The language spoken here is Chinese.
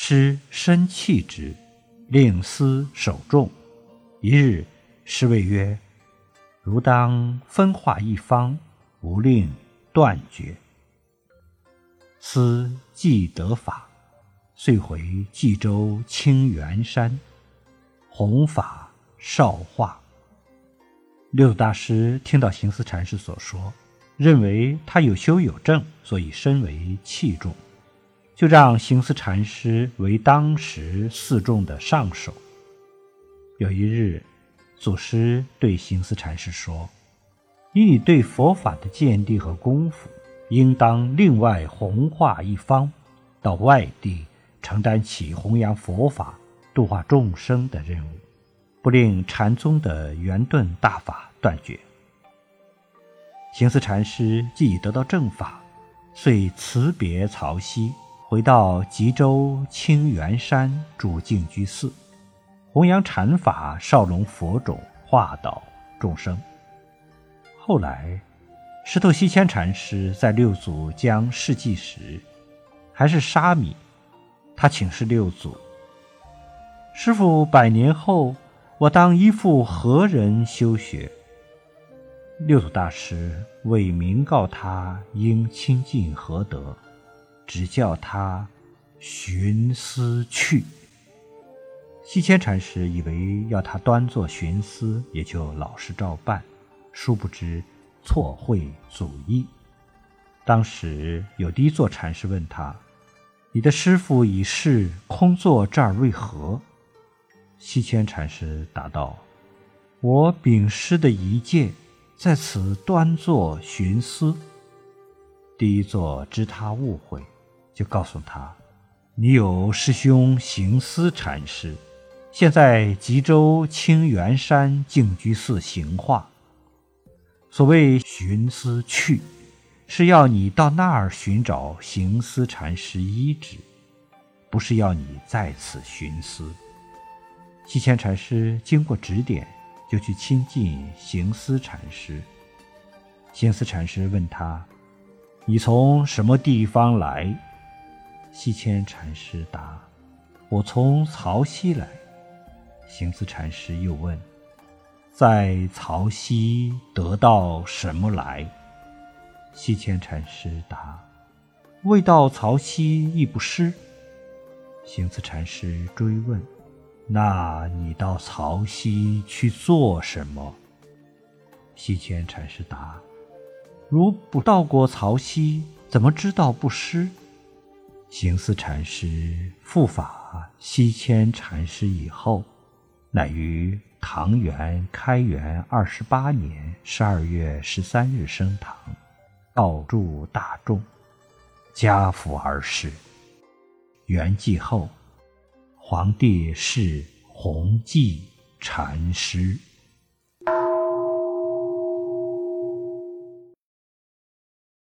师身弃之，令思守众。一日，师谓曰：“如当分化一方，无令断绝。”思既得法，遂回冀州清源山，弘法少化。六祖大师听到行思禅师所说。认为他有修有证，所以身为器重，就让行思禅师为当时四众的上首。有一日，祖师对行思禅师说：“以你对佛法的见地和功夫，应当另外弘化一方，到外地承担起弘扬佛法、度化众生的任务，不令禅宗的圆顿大法断绝。”行思禅师既已得到正法，遂辞别曹溪，回到吉州清源山住净居寺，弘扬禅法，少龙佛种，化导众生。后来，石头西迁禅师在六祖将事迹时，还是沙弥，他请示六祖：“师傅百年后，我当依附何人修学？”六祖大师为明告他应亲近何德，只叫他寻思去。西迁禅师以为要他端坐寻思，也就老实照办，殊不知错会祖意。当时有第一座禅师问他：“你的师傅已逝，空坐这儿为何？”西迁禅师答道：“我禀师的遗戒。”在此端坐寻思。第一座知他误会，就告诉他：“你有师兄行思禅师，现在吉州清源山净居寺行化。所谓寻思去，是要你到那儿寻找行思禅师医治，不是要你在此寻思。”西迁禅师经过指点。就去亲近行思禅师。行思禅师问他：“你从什么地方来？”西迁禅师答：“我从曹溪来。”行思禅师又问：“在曹溪得到什么来？”西迁禅师答：“未到曹溪亦不失。”行思禅师追问。那你到曹溪去做什么？西迁禅师答：“如不到过曹溪，怎么知道不失？”行思禅师复法西迁禅师以后，乃于唐元开元二十八年十二月十三日升堂，告诸大众，家父而逝。圆寂后。皇帝谥弘济禅师。